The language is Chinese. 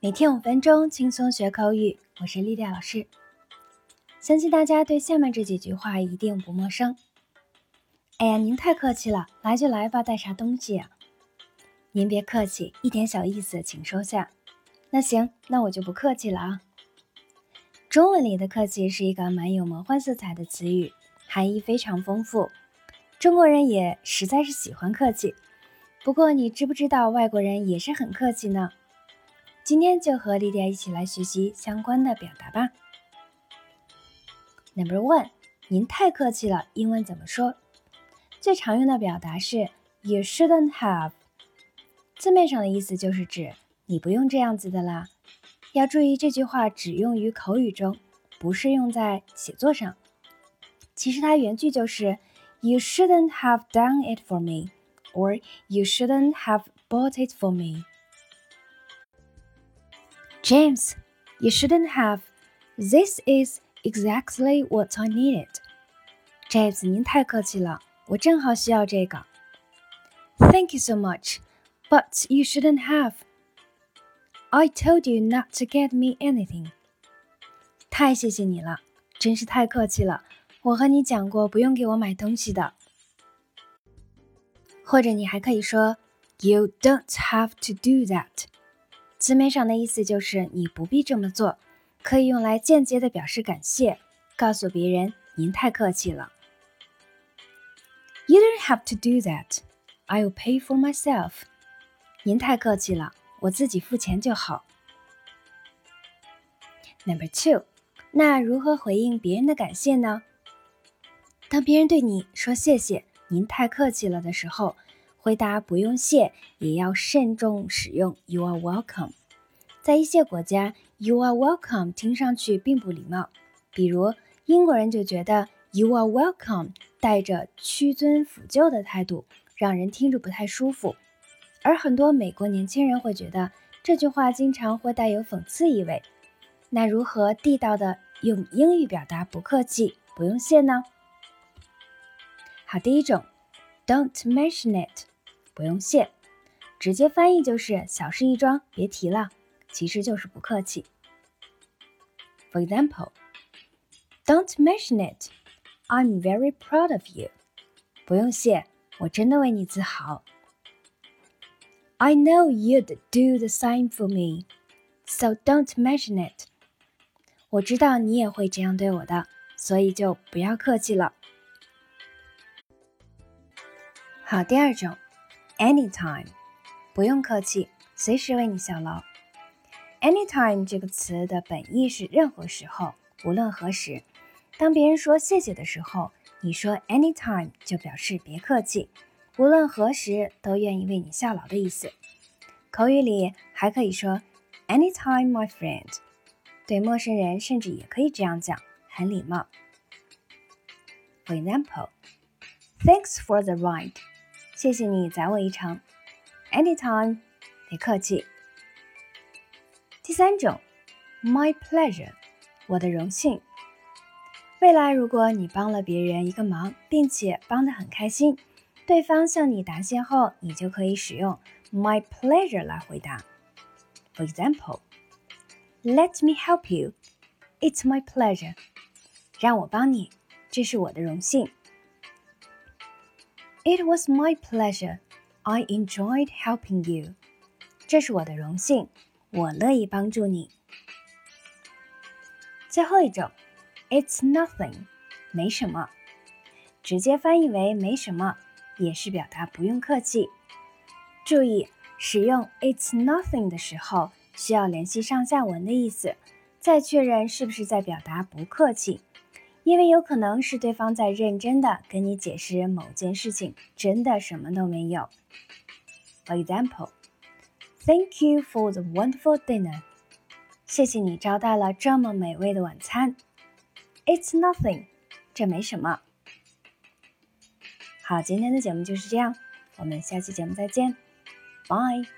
每天五分钟，轻松学口语。我是丽丽老师。相信大家对下面这几句话一定不陌生。哎呀，您太客气了，来就来吧，带啥东西呀？您别客气，一点小意思，请收下。那行，那我就不客气了啊。中文里的客气是一个蛮有魔幻色彩的词语，含义非常丰富。中国人也实在是喜欢客气。不过，你知不知道外国人也是很客气呢？今天就和莉迪亚一起来学习相关的表达吧。Number one，您太客气了，英文怎么说？最常用的表达是 You shouldn't have。字面上的意思就是指你不用这样子的啦。要注意这句话只用于口语中，不是用在写作上。其实它原句就是 You shouldn't have done it for me。or you shouldn't have bought it for me. James, you shouldn't have. This is exactly what I needed. James，您太客气了，我正好需要这个。Thank you so much, but you shouldn't have. I told you not to get me anything. 太谢谢你了，真是太客气了。我和你讲过，不用给我买东西的。或者你还可以说 "You don't have to do that"， 字面上的意思就是你不必这么做，可以用来间接的表示感谢，告诉别人您太客气了。You don't have to do that. I'll pay for myself. 您太客气了，我自己付钱就好。Number two，那如何回应别人的感谢呢？当别人对你说谢谢。您太客气了的时候，回答不用谢也要慎重使用 You are welcome。在一些国家，You are welcome 听上去并不礼貌，比如英国人就觉得 You are welcome 带着屈尊俯就的态度，让人听着不太舒服。而很多美国年轻人会觉得这句话经常会带有讽刺意味。那如何地道的用英语表达不客气、不用谢呢？好，第一种，Don't mention it，不用谢，直接翻译就是小事一桩，别提了，其实就是不客气。For example，Don't mention it，I'm very proud of you，不用谢，我真的为你自豪。I know you'd do the same for me，so don't mention it，我知道你也会这样对我的，所以就不要客气了。好，第二种，anytime，不用客气，随时为你效劳。Anytime 这个词的本意是任何时候，无论何时。当别人说谢谢的时候，你说 anytime 就表示别客气，无论何时都愿意为你效劳的意思。口语里还可以说 anytime my friend，对陌生人甚至也可以这样讲，很礼貌。For example，thanks for the ride。谢谢你载我一程，anytime，别客气。第三种，my pleasure，我的荣幸。未来如果你帮了别人一个忙，并且帮得很开心，对方向你答谢后，你就可以使用 my pleasure 来回答。For example，Let me help you，It's my pleasure。让我帮你，这是我的荣幸。It was my pleasure. I enjoyed helping you. 这是我的荣幸， 我乐意帮助你。最后一种，It's nothing，没什么，直接翻译为没什么，也是表达不用客气。注意，使用 It's nothing 的时候，需要联系上下文的意思，再确认是不是在表达不客气。因为有可能是对方在认真的跟你解释某件事情，真的什么都没有。For example, thank you for the wonderful dinner. 谢谢你招待了这么美味的晚餐。It's nothing. 这没什么。好，今天的节目就是这样，我们下期节目再见，Bye.